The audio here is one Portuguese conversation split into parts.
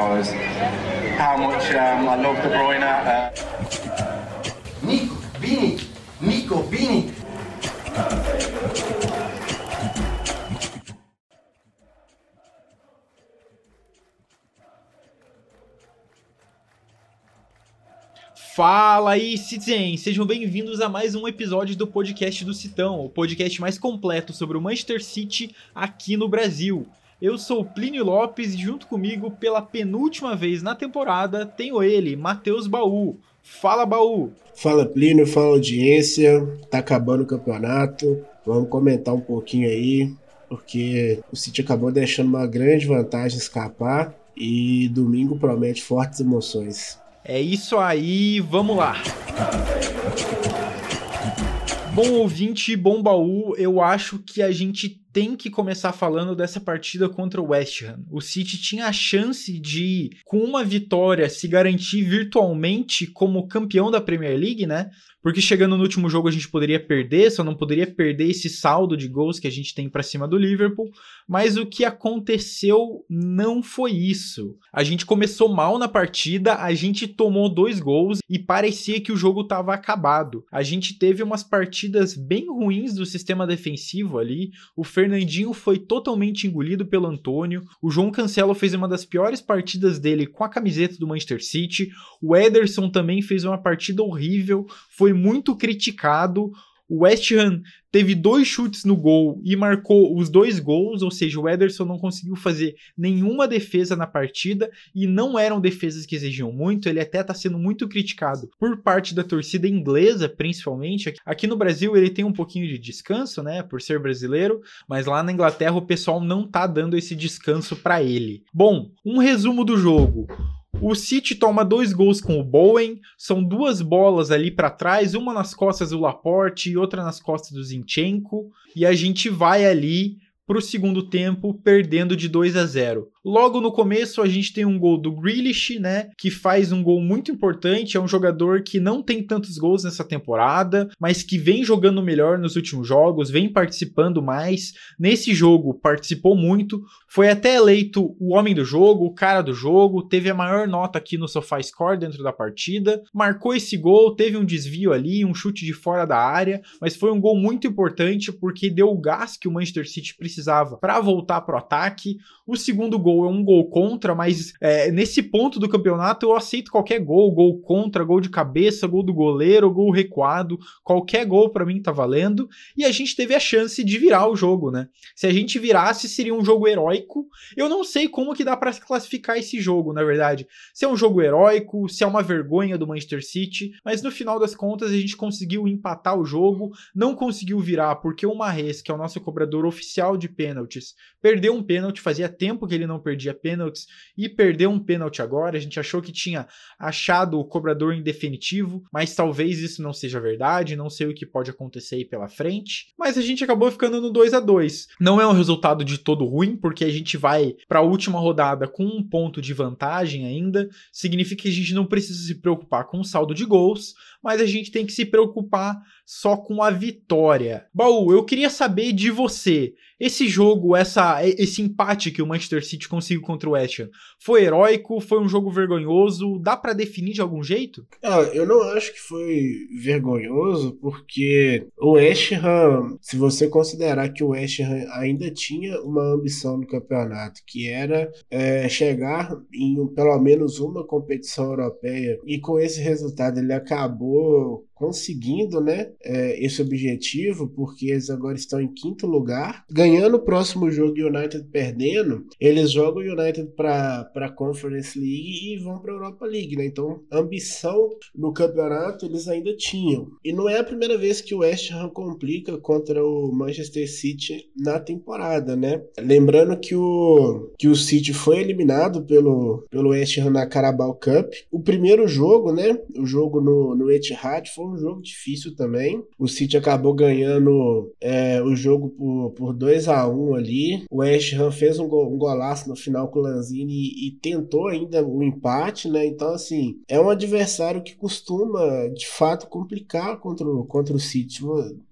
knows how much um, I love De Bruyne. Uh... Nico, Bini, Nico, Bini. Fala aí, Citizen! Sejam bem-vindos a mais um episódio do podcast do Citão, o podcast mais completo sobre o Manchester City aqui no Brasil. Eu sou Plínio Lopes e junto comigo, pela penúltima vez na temporada, tenho ele, Matheus Baú. Fala, Baú! Fala, Plínio, fala audiência. Tá acabando o campeonato. Vamos comentar um pouquinho aí, porque o City acabou deixando uma grande vantagem escapar e domingo promete fortes emoções. É isso aí, vamos lá. Bom ouvinte, bom baú, eu acho que a gente tem que começar falando dessa partida contra o West Ham. O City tinha a chance de, com uma vitória, se garantir virtualmente como campeão da Premier League, né? Porque chegando no último jogo a gente poderia perder, só não poderia perder esse saldo de gols que a gente tem para cima do Liverpool. Mas o que aconteceu não foi isso. A gente começou mal na partida, a gente tomou dois gols e parecia que o jogo estava acabado. A gente teve umas partidas bem ruins do sistema defensivo ali. O Fernandinho foi totalmente engolido pelo Antônio. O João Cancelo fez uma das piores partidas dele com a camiseta do Manchester City. O Ederson também fez uma partida horrível, foi muito criticado. O West Ham teve dois chutes no gol e marcou os dois gols, ou seja, o Ederson não conseguiu fazer nenhuma defesa na partida e não eram defesas que exigiam muito. Ele até está sendo muito criticado por parte da torcida inglesa, principalmente. Aqui no Brasil ele tem um pouquinho de descanso, né, por ser brasileiro, mas lá na Inglaterra o pessoal não tá dando esse descanso para ele. Bom, um resumo do jogo. O City toma dois gols com o Bowen, são duas bolas ali para trás, uma nas costas do Laporte e outra nas costas do Zinchenko, e a gente vai ali para o segundo tempo perdendo de 2 a 0. Logo no começo a gente tem um gol do Grealish, né, que faz um gol muito importante, é um jogador que não tem tantos gols nessa temporada, mas que vem jogando melhor nos últimos jogos, vem participando mais. Nesse jogo participou muito, foi até eleito o homem do jogo, o cara do jogo, teve a maior nota aqui no SofaScore dentro da partida, marcou esse gol, teve um desvio ali, um chute de fora da área, mas foi um gol muito importante porque deu o gás que o Manchester City precisava para voltar pro ataque. O segundo gol gol é um gol contra, mas é, nesse ponto do campeonato eu aceito qualquer gol, gol contra, gol de cabeça, gol do goleiro, gol recuado, qualquer gol para mim tá valendo. E a gente teve a chance de virar o jogo, né? Se a gente virasse, seria um jogo heróico. Eu não sei como que dá para classificar esse jogo, na verdade. Se é um jogo heróico, se é uma vergonha do Manchester City, mas no final das contas a gente conseguiu empatar o jogo, não conseguiu virar porque o Marres, que é o nosso cobrador oficial de pênaltis, perdeu um pênalti, fazia tempo que ele não perdia pênaltis e perdeu um pênalti agora. A gente achou que tinha achado o cobrador em definitivo, mas talvez isso não seja verdade, não sei o que pode acontecer aí pela frente. Mas a gente acabou ficando no 2 a 2 Não é um resultado de todo ruim, porque a gente vai para a última rodada com um ponto de vantagem ainda. Significa que a gente não precisa se preocupar com o saldo de gols, mas a gente tem que se preocupar só com a vitória. Baú, eu queria saber de você. Esse jogo, essa, esse empate que o Manchester City conseguiu contra o West Ham, foi heróico? Foi um jogo vergonhoso? Dá para definir de algum jeito? Ah, eu não acho que foi vergonhoso, porque o West Ham, se você considerar que o West Ham ainda tinha uma ambição no campeonato, que era é, chegar em pelo menos uma competição europeia, e com esse resultado ele acabou conseguindo né, é, esse objetivo, porque eles agora estão em quinto lugar. Ganhando o próximo jogo e o United perdendo, eles jogam o United para a Conference League e vão para a Europa League. Né? Então, ambição no campeonato eles ainda tinham. E não é a primeira vez que o West Ham complica contra o Manchester City na temporada. Né? Lembrando que o, que o City foi eliminado pelo, pelo West Ham na Carabao Cup. O primeiro jogo, né, o jogo no, no Etihad, foi um jogo difícil também. O City acabou ganhando é, o jogo por, por 2 a 1 ali. O West Ham fez um, go, um golaço no final com o Lanzini e, e, tentou ainda o empate, né? Então, assim, é um adversário que costuma, de fato, complicar contra o, contra o City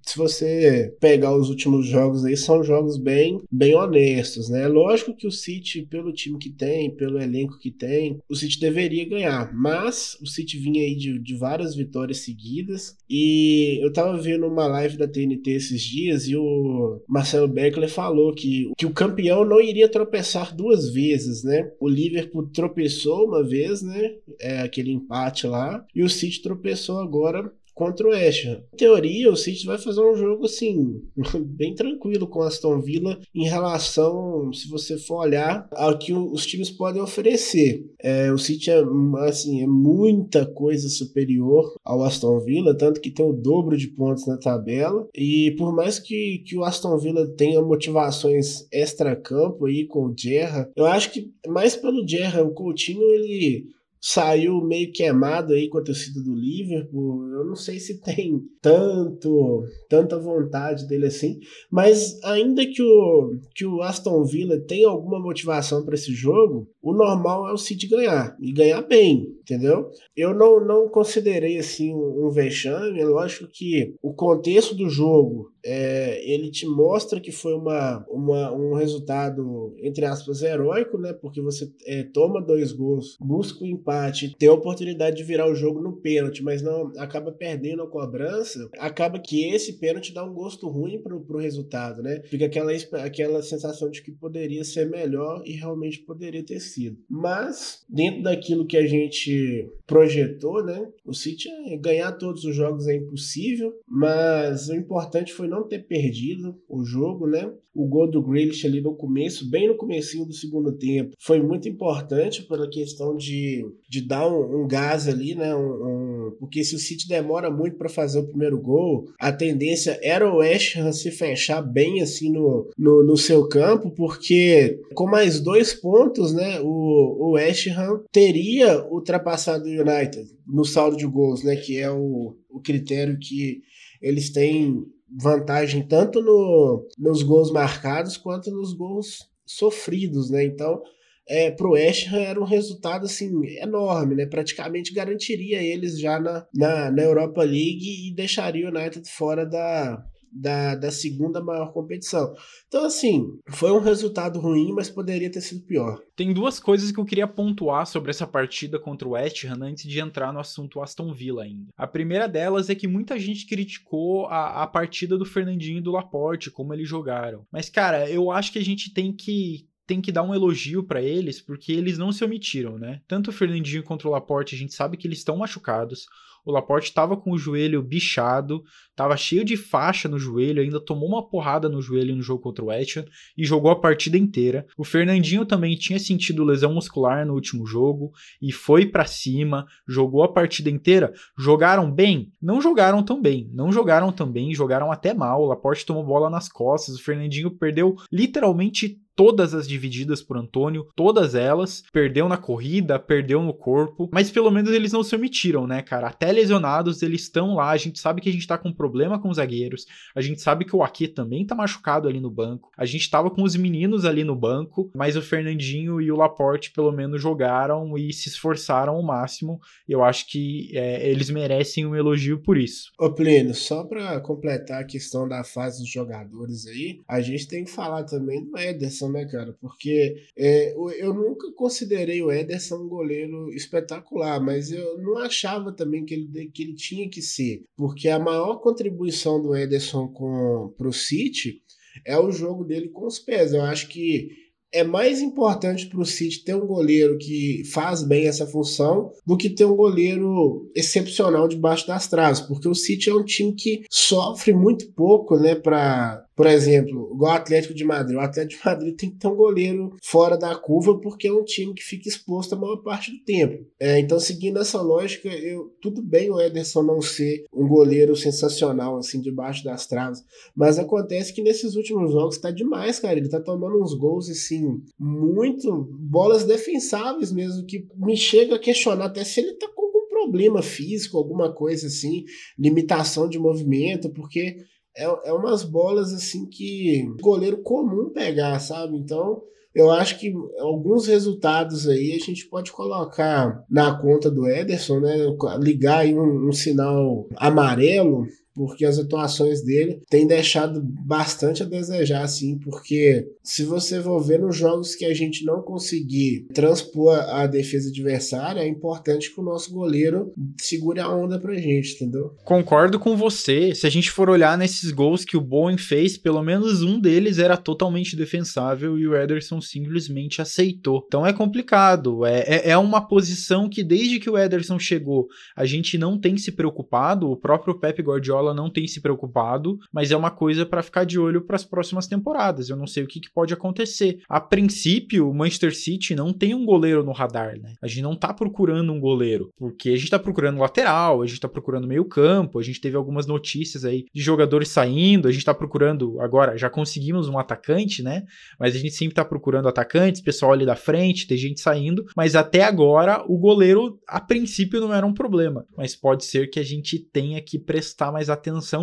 se você pegar os últimos jogos aí, são jogos bem, bem honestos, né? Lógico que o City, pelo time que tem, pelo elenco que tem, o City deveria ganhar, mas o City vinha aí de, de várias vitórias seguidas e eu tava vendo uma live da TNT esses dias e o Marcelo Beckler falou que, que o campeão não iria tropeçar duas vezes, né? O Liverpool tropeçou uma vez, né? É aquele empate lá, e o City tropeçou agora contra o Ham. Em teoria, o City vai fazer um jogo assim, bem tranquilo com o Aston Villa em relação, se você for olhar, ao que os times podem oferecer. É, o City é, assim, é muita coisa superior ao Aston Villa, tanto que tem o dobro de pontos na tabela. E por mais que, que o Aston Villa tenha motivações extra-campo aí com o Gerra, eu acho que mais pelo Gerra, o Coutinho ele saiu meio queimado aí com a torcida do Liverpool. Eu não sei se tem tanto tanta vontade dele assim, mas ainda que o, que o Aston Villa tenha alguma motivação para esse jogo, o normal é o City ganhar e ganhar bem, entendeu? Eu não, não considerei assim um, um vexame. É lógico que o contexto do jogo é, ele te mostra que foi uma, uma, um resultado, entre aspas, heróico, né? Porque você é, toma dois gols, busca o um empate, tem a oportunidade de virar o jogo no pênalti, mas não acaba perdendo a cobrança, acaba que esse pênalti dá um gosto ruim pro, pro resultado, né? Fica aquela, aquela sensação de que poderia ser melhor e realmente poderia ter sido. Mas, dentro daquilo que a gente projetou, né? O City é, ganhar todos os jogos é impossível, mas o importante foi não ter perdido o jogo, né? O gol do Grealish ali no começo, bem no comecinho do segundo tempo, foi muito importante pela questão de, de dar um, um gás ali, né? Um, um, porque se o City demora muito para fazer o primeiro gol, a tendência era o West Ham se fechar bem assim no, no, no, seu campo, porque com mais dois pontos, né? O, o West Ham teria ultrapassado o United no saldo de gols, né? Que é o, o critério que eles têm vantagem tanto no, nos gols marcados quanto nos gols sofridos, né? Então, é, pro West Ham era um resultado assim enorme, né? Praticamente garantiria eles já na, na, na Europa League e deixaria o United fora da, da, da segunda maior competição. Então, assim, foi um resultado ruim, mas poderia ter sido pior. Tem duas coisas que eu queria pontuar sobre essa partida contra o West Ham antes de entrar no assunto Aston Villa ainda. A primeira delas é que muita gente criticou a, a partida do Fernandinho e do Laporte, como eles jogaram. Mas, cara, eu acho que a gente tem que tem que dar um elogio para eles, porque eles não se omitiram, né? Tanto o Fernandinho quanto o Laporte, a gente sabe que eles estão machucados. O Laporte estava com o joelho bichado, estava cheio de faixa no joelho, ainda tomou uma porrada no joelho no jogo contra o Ham e jogou a partida inteira. O Fernandinho também tinha sentido lesão muscular no último jogo e foi para cima, jogou a partida inteira. Jogaram bem? Não jogaram tão bem, não jogaram tão bem, jogaram até mal. O Laporte tomou bola nas costas, o Fernandinho perdeu literalmente todas as divididas por Antônio, todas elas. Perdeu na corrida, perdeu no corpo, mas pelo menos eles não se omitiram, né, cara? Até lesionados, eles estão lá. A gente sabe que a gente tá com problema com os zagueiros, a gente sabe que o Ake também tá machucado ali no banco. A gente tava com os meninos ali no banco, mas o Fernandinho e o Laporte pelo menos jogaram e se esforçaram ao máximo. Eu acho que é, eles merecem um elogio por isso. Ô Plínio, só para completar a questão da fase dos jogadores aí, a gente tem que falar também do Ederson Ederson, né, cara? Porque é, eu nunca considerei o Ederson um goleiro espetacular, mas eu não achava também que ele, que ele tinha que ser. Porque a maior contribuição do Ederson com, pro City é o jogo dele com os pés. Eu acho que é mais importante para o City ter um goleiro que faz bem essa função do que ter um goleiro excepcional debaixo das traves, porque o City é um time que sofre muito pouco, né, para por exemplo, igual o Atlético de Madrid. O Atlético de Madrid tem que ter um goleiro fora da curva porque é um time que fica exposto a maior parte do tempo. É, então, seguindo essa lógica, eu, tudo bem o Ederson não ser um goleiro sensacional, assim, debaixo das traves. Mas acontece que nesses últimos jogos tá demais, cara. Ele tá tomando uns gols, assim, muito. bolas defensáveis mesmo, que me chega a questionar até se ele tá com algum problema físico, alguma coisa assim, limitação de movimento, porque é, é umas bolas assim que goleiro comum pegar, sabe? Então, eu acho que alguns resultados aí a gente pode colocar na conta do Ederson, né? Ligar aí um, um sinal amarelo porque as atuações dele têm deixado bastante a desejar, assim, porque se você for ver nos jogos que a gente não conseguir transpor a defesa adversária, é importante que o nosso goleiro segure a onda pra gente, entendeu? Concordo com você. Se a gente for olhar nesses gols que o Bowen fez, pelo menos um deles era totalmente defensável e o Ederson simplesmente aceitou. Então é complicado. É, é, é uma posição que desde que o Ederson chegou, a gente não tem se preocupado. O próprio Pep Guardiola não tem se preocupado, mas é uma coisa para ficar de olho para as próximas temporadas. Eu não sei o que, que pode acontecer. A princípio, o Manchester City não tem um goleiro no radar, né? A gente não tá procurando um goleiro, porque a gente tá procurando lateral, a gente tá procurando meio campo, a gente teve algumas notícias aí de jogadores saindo, a gente tá procurando agora, já conseguimos um atacante, né? Mas a gente sempre tá procurando atacantes, pessoal ali da frente, tem gente saindo, mas até agora o goleiro a princípio não era um problema, mas pode ser que a gente tenha que prestar mais atenção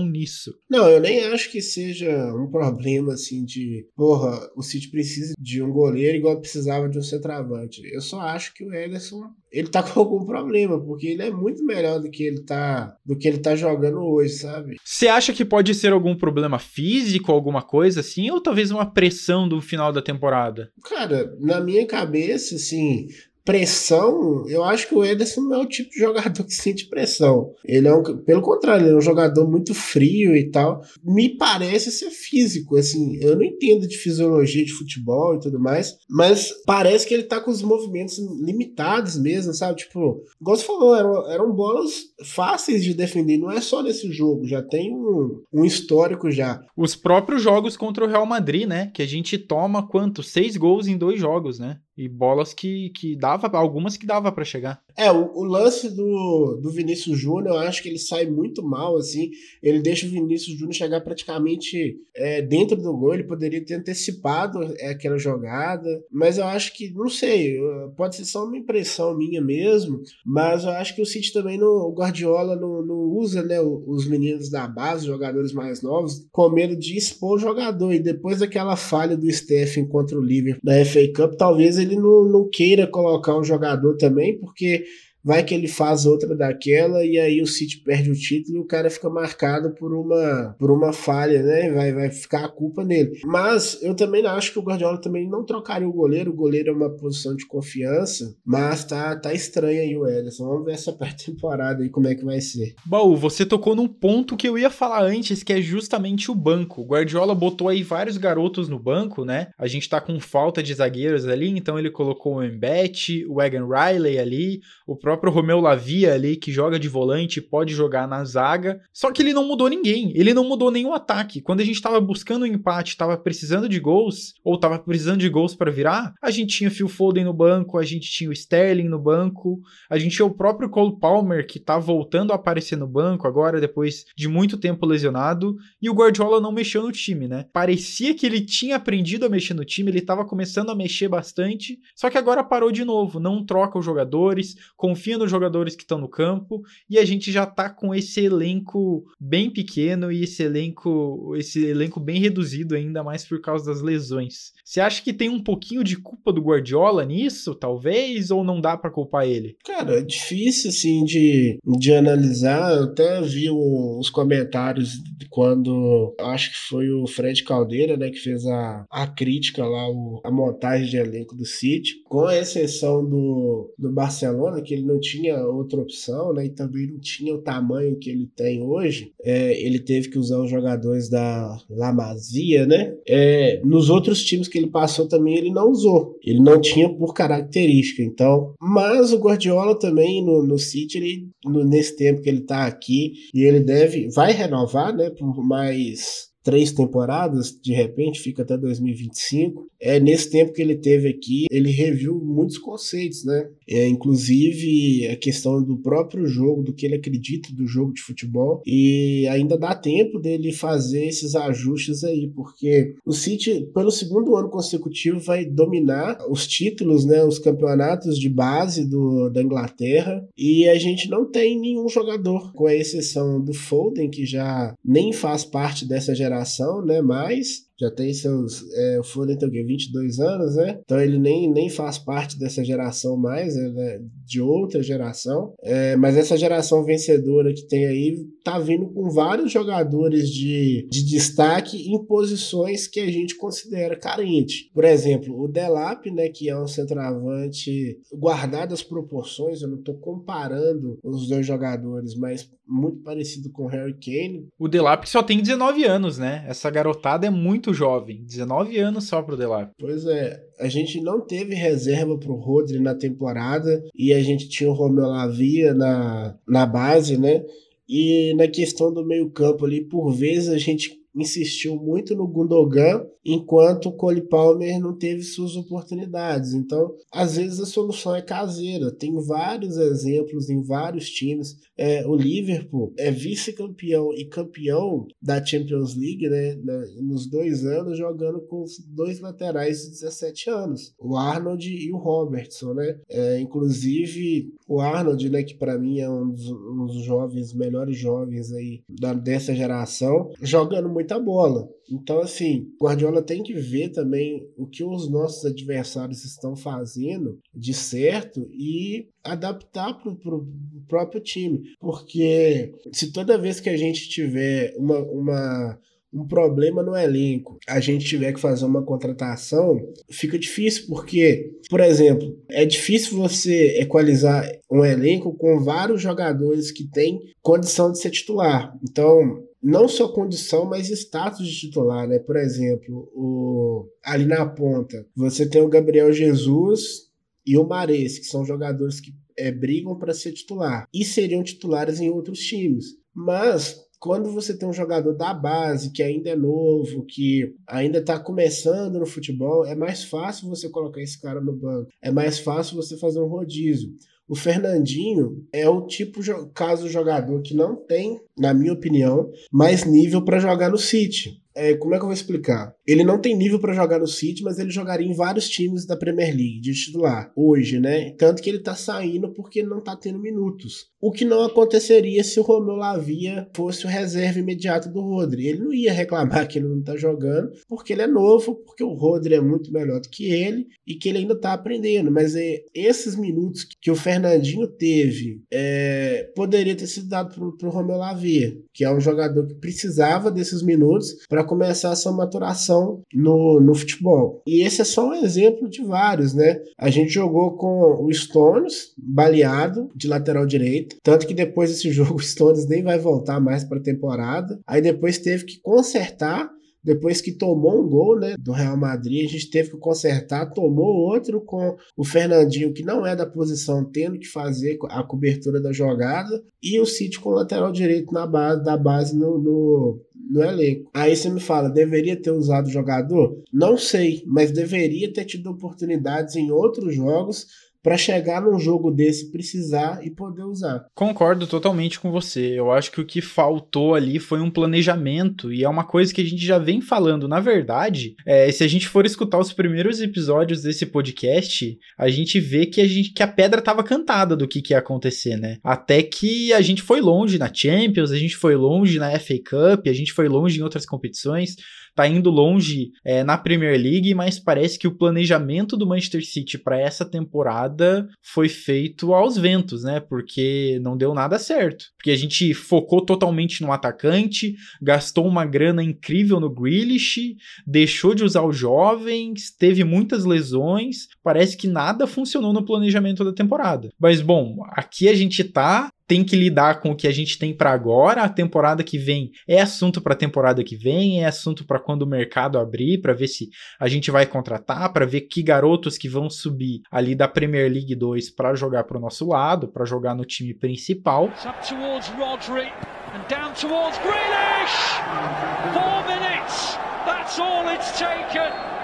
nisso. Não, eu nem acho que seja um problema assim de, porra, o City precisa de um goleiro igual precisava de um centroavante. Eu só acho que o Ederson ele tá com algum problema, porque ele é muito melhor do que ele tá, do que ele tá jogando hoje, sabe? Você acha que pode ser algum problema físico, alguma coisa assim, ou talvez uma pressão do final da temporada? Cara, na minha cabeça, assim, pressão, eu acho que o Ederson não é o tipo de jogador que sente pressão. Ele é um, pelo contrário, ele é um jogador muito frio e tal. Me parece ser físico, assim, eu não entendo de fisiologia de futebol e tudo mais, mas parece que ele tá com os movimentos limitados mesmo, sabe? Tipo, igual você falou, eram, eram bolas fáceis de defender, não é só nesse jogo, já tem um, um histórico já. Os próprios jogos contra o Real Madrid, né? Que a gente toma quanto? Seis gols em dois jogos, né? E bolas que, que dava, algumas que dava para chegar. É, o, o, lance do, do Vinícius Júnior, eu acho que ele sai muito mal, assim. Ele deixa o Vinícius Júnior chegar praticamente é, dentro do gol. Ele poderia ter antecipado aquela jogada. Mas eu acho que, não sei, pode ser só uma impressão minha mesmo. Mas eu acho que o City também, no, o Guardiola não, não usa né, os meninos da base, jogadores mais novos, com medo de expor o jogador. E depois daquela falha do Stephen contra o Liverpool na FA Cup, talvez ele não, não queira colocar um jogador também, porque vai que ele faz outra daquela e aí o City perde o título e o cara fica marcado por uma por uma falha, né? Vai, vai ficar a culpa nele. Mas eu também acho que o Guardiola também não trocaria o goleiro. O goleiro é uma posição de confiança, mas tá, tá estranho aí o Ederson. Vamos ver essa pré-temporada aí como é que vai ser. Baú, você tocou num ponto que eu ia falar antes, que é justamente o banco. O Guardiola botou aí vários garotos no banco, né? A gente tá com falta de zagueiros ali, então ele colocou o Embete, o Egan Riley ali, o próprio próprio Romeu Lavia ali, que joga de volante, pode jogar na zaga. Só que ele não mudou ninguém, ele não mudou nenhum ataque. Quando a gente tava buscando um empate, tava precisando de gols, ou tava precisando de gols para virar, a gente tinha Phil Foden no banco, a gente tinha o Sterling no banco, a gente tinha o próprio Cole Palmer, que tá voltando a aparecer no banco agora, depois de muito tempo lesionado, e o Guardiola não mexeu no time, né? Parecia que ele tinha aprendido a mexer no time, ele tava começando a mexer bastante, só que agora parou de novo, não troca os jogadores, confia confia nos jogadores que estão no campo e a gente já tá com esse elenco bem pequeno e esse elenco, esse elenco bem reduzido ainda mais por causa das lesões. Você acha que tem um pouquinho de culpa do Guardiola nisso, talvez, ou não dá para culpar ele? Cara, é difícil assim de, de analisar. Eu até vi os comentários quando acho que foi o Fred Caldeira, né, que fez a, a crítica lá, o, a montagem de elenco do City, com exceção do, do Barcelona, que ele não não tinha outra opção, né? E também não tinha o tamanho que ele tem hoje. É, ele teve que usar os jogadores da La Masia, né? É, nos outros times que ele passou também ele não usou. Ele não tinha por característica. Então, mas o Guardiola também no, no City, ele, no, nesse tempo que ele tá aqui, e ele deve, vai renovar, né? Por mais três temporadas, de repente fica até 2025. É nesse tempo que ele teve aqui, ele reviu muitos conceitos, né? É, inclusive a questão do próprio jogo, do que ele acredita do jogo de futebol, e ainda dá tempo dele fazer esses ajustes aí, porque o City, pelo segundo ano consecutivo, vai dominar os títulos, né? Os campeonatos de base do, da Inglaterra, e a gente não tem nenhum jogador, com a exceção do Foden, que já nem faz parte dessa geração né? Mas já tem seus. É, o Foden tem o quê? 22 anos, né? Então ele nem, nem faz parte dessa geração mais, né? De outra geração. É, mas essa geração vencedora que tem aí tá vindo com vários jogadores de, de destaque em posições que a gente considera carente. Por exemplo, o Delap, né, que é um centroavante guardado as proporções, eu não tô comparando os dois jogadores, mas muito parecido com o Harry Kane. O Delap só tem 19 anos, né? Essa garotada é muito jovem. 19 anos só pro Delap. Pois é. A gente não teve reserva pro Rodri na temporada e a gente tinha o Romeu Lavia na, na base, né? E na questão do meio campo ali, por vezes a gente insistiu muito no Gundogan, enquanto o Cole Palmer não teve suas oportunidades. Então, às vezes a solução é caseira. Tem vários exemplos em vários times. É, o Liverpool é vice-campeão e campeão da Champions League, né, nos dois anos, jogando com dois laterais de 17 anos, o Arnold e o Robertson, né? É, inclusive o Arnold, né, que para mim é um dos, um dos jovens melhores jovens aí da, dessa geração, jogando muito muita bola. Então, assim, Guardiola tem que ver também o que os nossos adversários estão fazendo de certo e adaptar para o próprio time. Porque se toda vez que a gente tiver uma, uma um problema no elenco, a gente tiver que fazer uma contratação, fica difícil porque, por exemplo, é difícil você equalizar um elenco com vários jogadores que têm condição de ser titular. Então, não só condição, mas status de titular, né? Por exemplo, o, ali na ponta, você tem o Gabriel Jesus e o Mares, que são jogadores que é, brigam para ser titular e seriam titulares em outros times. Mas quando você tem um jogador da base que ainda é novo, que ainda está começando no futebol, é mais fácil você colocar esse cara no banco. É mais fácil você fazer um rodízio. O Fernandinho é o tipo de caso jogador que não tem, na minha opinião, mais nível para jogar no City. É, como é que eu vou explicar? Ele não tem nível para jogar no City, mas ele jogaria em vários times da Premier League de titular hoje, né? Tanto que ele tá saindo porque não tá tendo minutos. O que não aconteceria se o Romeu Lavia fosse o reserva imediato do Rodri. Ele não ia reclamar que ele não tá jogando, porque ele é novo, porque o Rodri é muito melhor do que ele e que ele ainda tá aprendendo. Mas é, esses minutos que o Fernandinho teve é, poderia ter sido dado pro, pro Romeu Lavia, que é um jogador que precisava desses minutos para começar essa maturação no, no futebol. E esse é só um exemplo de vários, né? A gente jogou com o Stones, baleado, de lateral direito. Tanto que depois desse jogo o Stones nem vai voltar mais para a temporada. Aí depois teve que consertar depois que tomou um gol né, do Real Madrid, a gente teve que consertar, tomou outro com o Fernandinho, que não é da posição, tendo que fazer a cobertura da jogada, e o City com o lateral direito na base, da base no, no, no elenco. Aí você me fala, deveria ter usado o jogador? Não sei, mas deveria ter tido oportunidades em outros jogos para chegar num jogo desse precisar e poder usar. Concordo totalmente com você. Eu acho que o que faltou ali foi um planejamento e é uma coisa que a gente já vem falando. Na verdade, é, se a gente for escutar os primeiros episódios desse podcast, a gente vê que a gente que a pedra estava cantada do que, que ia acontecer, né? Até que a gente foi longe na Champions, a gente foi longe na FA Cup, a gente foi longe em outras competições tá indo longe é, na Premier League, mas parece que o planejamento do Manchester City para essa temporada foi feito aos ventos, né? Porque não deu nada certo. Porque a gente focou totalmente no atacante, gastou uma grana incrível no Grealish, deixou de usar os jovens, teve muitas lesões. Parece que nada funcionou no planejamento da temporada. Mas bom, aqui a gente tá tem que lidar com o que a gente tem para agora. A temporada que vem é assunto para temporada que vem, é assunto para quando o mercado abrir, para ver se a gente vai contratar, para ver que garotos que vão subir ali da Premier League 2 para jogar para o nosso lado, para jogar no time principal. Four.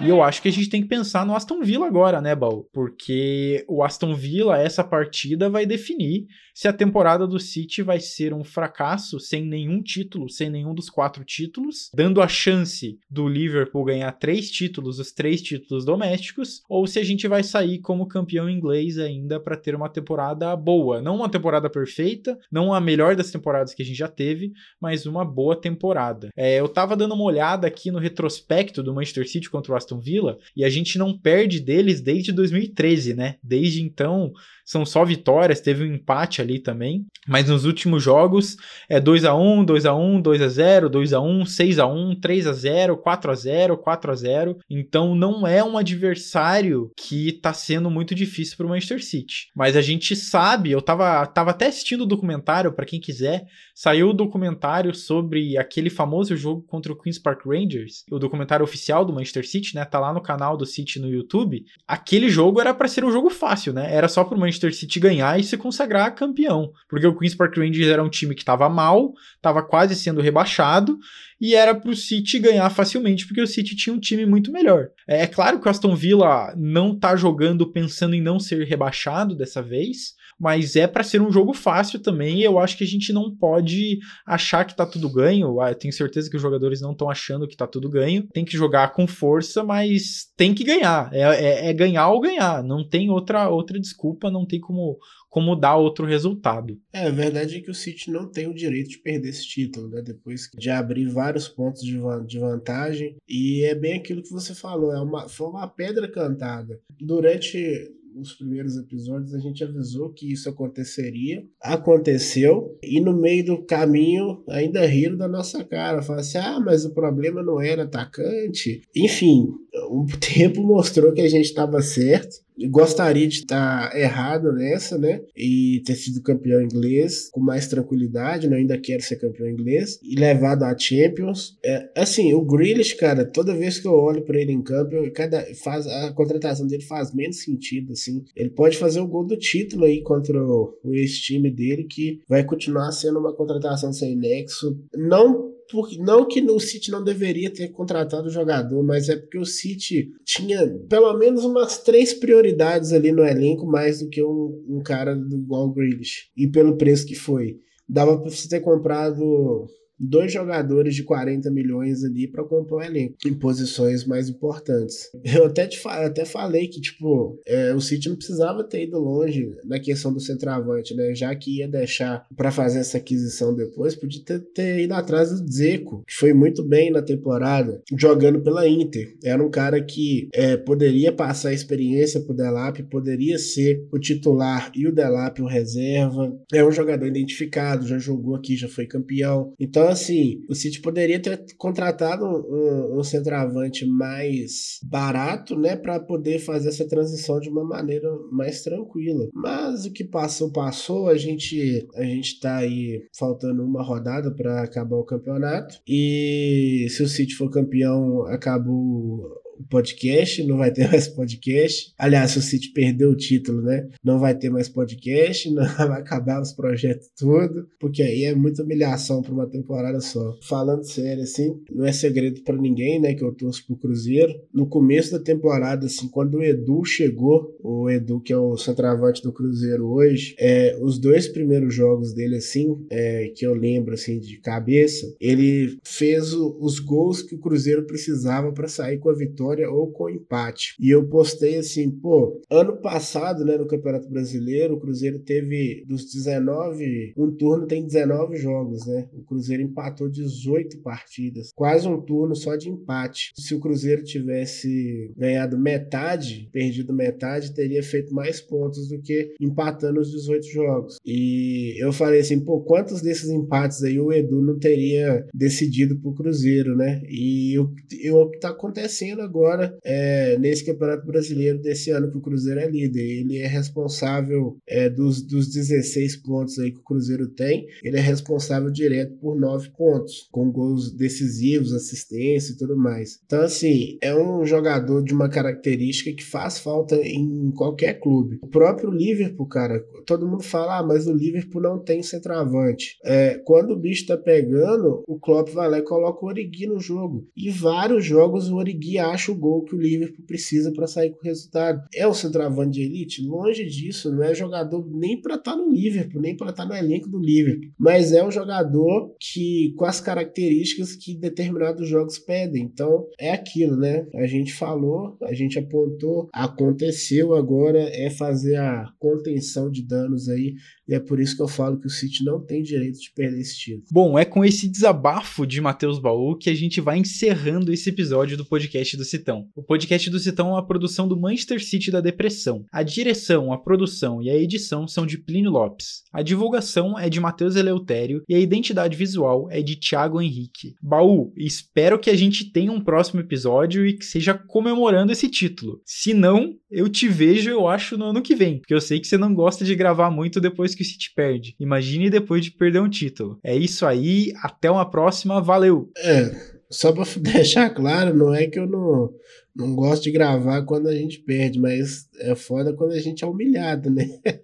E eu acho que a gente tem que pensar no Aston Villa agora, né, Bal? Porque o Aston Villa, essa partida, vai definir se a temporada do City vai ser um fracasso sem nenhum título, sem nenhum dos quatro títulos, dando a chance do Liverpool ganhar três títulos, os três títulos domésticos, ou se a gente vai sair como campeão inglês ainda para ter uma temporada boa. Não uma temporada perfeita, não a melhor das temporadas que a gente já teve, mas uma boa temporada. É, eu tava dando uma olhada aqui no retrospecto do Manchester City contra o Aston Villa e a gente não perde deles desde 2013, né? Desde então são só vitórias, teve um empate ali também, mas nos últimos jogos é 2 a 1, 2 a 1, 2 a 0, 2 a 1, 6 a 1, 3 a 0, 4 a 0, 4 a 0. Então não é um adversário que tá sendo muito difícil pro Manchester City. Mas a gente sabe, eu tava, tava até assistindo o documentário para quem quiser, saiu o documentário sobre aquele famoso jogo contra o Queens Park Rangers, o documentário oficial do Manchester City, né? Tá lá no canal do City no YouTube. Aquele jogo era para ser um jogo fácil, né? Era só pro Manchester Manchester City ganhar e se consagrar campeão. Porque o Queen's Park Rangers era um time que estava mal, estava quase sendo rebaixado, e era para o City ganhar facilmente, porque o City tinha um time muito melhor. É, é claro que o Aston Villa não está jogando pensando em não ser rebaixado dessa vez, mas é para ser um jogo fácil também. Eu acho que a gente não pode achar que tá tudo ganho. Ah, eu tenho certeza que os jogadores não estão achando que tá tudo ganho. Tem que jogar com força, mas tem que ganhar. É, é, é ganhar ou ganhar. Não tem outra, outra desculpa, não tem como, como dar outro resultado. É, a verdade é que o City não tem o direito de perder esse título, né? Depois de abrir vários pontos de, de vantagem. E é bem aquilo que você falou, é uma, foi uma pedra cantada. Durante nos primeiros episódios a gente avisou que isso aconteceria. Aconteceu. E no meio do caminho ainda riram da nossa cara. Falaram assim: ah, mas o problema não era atacante. Enfim, o tempo mostrou que a gente estava certo gostaria de estar errado nessa, né? E ter sido campeão inglês com mais tranquilidade, né? Eu ainda quero ser campeão inglês e levado a Champions. É, assim, o Grealish, cara, toda vez que eu olho para ele em campo, cada faz a contratação dele faz menos sentido, assim. Ele pode fazer o gol do título aí contra o, o ex-time dele que vai continuar sendo uma contratação sem nexo. Não porque não que o City não deveria ter contratado o jogador, mas é porque o City tinha pelo menos umas três prioridades ali no elenco, mais do que um, um cara do igual Grealish. E pelo preço que foi. Dava para você ter comprado dois jogadores de 40 milhões ali para compor um elenco em posições mais importantes. Eu até, te até falei que, tipo, é, o City não precisava ter ido longe na questão do centroavante, né? Já que ia deixar para fazer essa aquisição depois, podia ter, ter ido atrás do Zeco, que foi muito bem na temporada, jogando pela Inter. Era um cara que é, poderia passar a experiência pro Delap, poderia ser o titular e o Delap o reserva. É um jogador identificado, já jogou aqui, já foi campeão. Então, então, assim, o City poderia ter contratado um, um centroavante mais barato, né, para poder fazer essa transição de uma maneira mais tranquila. Mas o que passou, passou. A gente, a gente tá aí faltando uma rodada para acabar o campeonato. E se o City for campeão, acabou podcast, não vai ter mais podcast. Aliás, se o City perdeu o título, né? Não vai ter mais podcast, não vai acabar os projetos tudo, porque aí é muita humilhação para uma temporada só. Falando sério, assim, não é segredo para ninguém, né, que eu torço pro Cruzeiro. No começo da temporada, assim, quando o Edu chegou, o Edu, que é o centroavante do Cruzeiro hoje, é, os dois primeiros jogos dele, assim, é, que eu lembro, assim, de cabeça, ele fez o, os gols que o Cruzeiro precisava para sair com a vitória vitória ou com empate. E eu postei assim, pô, ano passado, né, no Campeonato Brasileiro, o Cruzeiro teve dos 19, um turno tem 19 jogos, né? O Cruzeiro empatou 18 partidas, quase um turno só de empate. Se o Cruzeiro tivesse ganhado metade, perdido metade, teria feito mais pontos do que empatando os 18 jogos. E eu falei assim, pô, quantos desses empates aí o Edu não teria decidido pro Cruzeiro, né? E o, o que tá acontecendo agora agora é, nesse Campeonato Brasileiro desse ano que o Cruzeiro é líder. Ele é responsável é, dos, dos 16 pontos aí que o Cruzeiro tem, ele é responsável direto por 9 pontos, com gols decisivos, assistência e tudo mais. Então, assim, é um jogador de uma característica que faz falta em qualquer clube. O próprio Liverpool, cara, todo mundo fala, ah, mas o Liverpool não tem centroavante. É, quando o bicho tá pegando, o Klopp vai lá e coloca o Origi no jogo. E vários jogos o Origi acha o gol que o Liverpool precisa para sair com o resultado. É um centroavante de elite? Longe disso, não é jogador nem para estar tá no Liverpool, nem para estar tá no elenco do Liverpool. Mas é um jogador que, com as características que determinados jogos pedem. Então, é aquilo, né? A gente falou, a gente apontou, aconteceu, agora é fazer a contenção de danos aí e é por isso que eu falo que o City não tem direito de perder esse título. Bom, é com esse desabafo de Matheus Baú que a gente vai encerrando esse episódio do podcast do Citão. O podcast do Citão é uma produção do Manchester City da Depressão. A direção, a produção e a edição são de Plínio Lopes. A divulgação é de Matheus Eleutério e a identidade visual é de Thiago Henrique. Baú, espero que a gente tenha um próximo episódio e que seja comemorando esse título. Se não, eu te vejo, eu acho, no ano que vem, porque eu sei que você não gosta de gravar muito depois que o City perde. Imagine depois de perder um título. É isso aí, até uma próxima, valeu! É, só pra deixar claro, não é que eu não, não gosto de gravar quando a gente perde, mas é foda quando a gente é humilhado, né?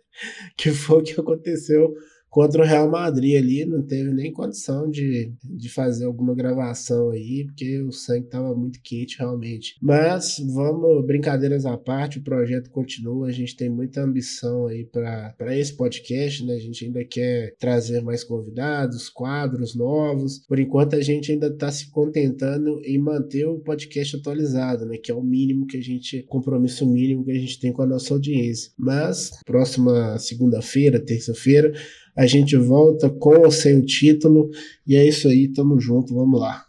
que foi o que aconteceu contra o Real Madrid ali, não teve nem condição de, de fazer alguma gravação aí, porque o sangue estava muito quente realmente. Mas vamos, brincadeiras à parte, o projeto continua, a gente tem muita ambição aí para esse podcast, né? A gente ainda quer trazer mais convidados, quadros novos. Por enquanto a gente ainda está se contentando em manter o podcast atualizado, né? Que é o mínimo que a gente, compromisso mínimo que a gente tem com a nossa audiência. Mas próxima segunda-feira, terça-feira, a gente volta com ou sem o título. E é isso aí, tamo junto, vamos lá.